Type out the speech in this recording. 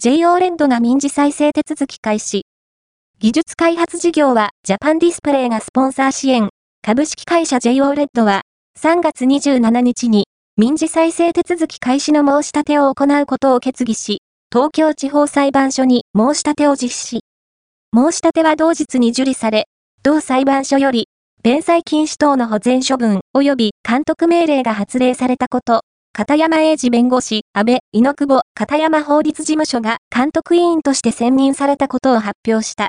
JO レンドが民事再生手続き開始。技術開発事業はジャパンディスプレイがスポンサー支援。株式会社 JO レッドは3月27日に民事再生手続き開始の申し立てを行うことを決議し、東京地方裁判所に申し立てを実施。申し立ては同日に受理され、同裁判所より、弁済禁止等の保全処分及び監督命令が発令されたこと、片山英二弁護士、安倍、猪久保、片山法律事務所が監督委員として選任されたことを発表した。